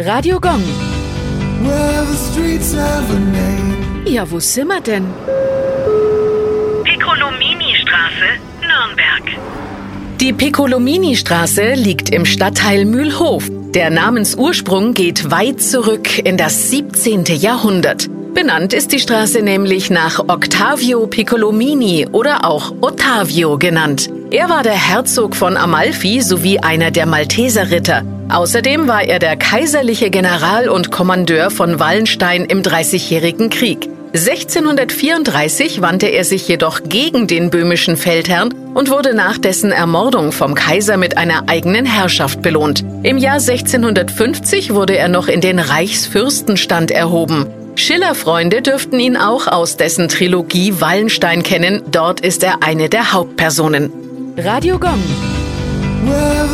Radio Gong. Well, the streets have a name. Ja, wo sind wir denn? Piccolomini-Straße, Nürnberg. Die Piccolomini-Straße liegt im Stadtteil Mühlhof. Der Namensursprung geht weit zurück in das 17. Jahrhundert. Benannt ist die Straße nämlich nach Octavio Piccolomini oder auch Ottavio genannt. Er war der Herzog von Amalfi sowie einer der Malteserritter. Außerdem war er der kaiserliche General und Kommandeur von Wallenstein im Dreißigjährigen Krieg. 1634 wandte er sich jedoch gegen den böhmischen Feldherrn und wurde nach dessen Ermordung vom Kaiser mit einer eigenen Herrschaft belohnt. Im Jahr 1650 wurde er noch in den Reichsfürstenstand erhoben. Schillerfreunde dürften ihn auch aus dessen Trilogie Wallenstein kennen. Dort ist er eine der Hauptpersonen. Radio Gong. Well,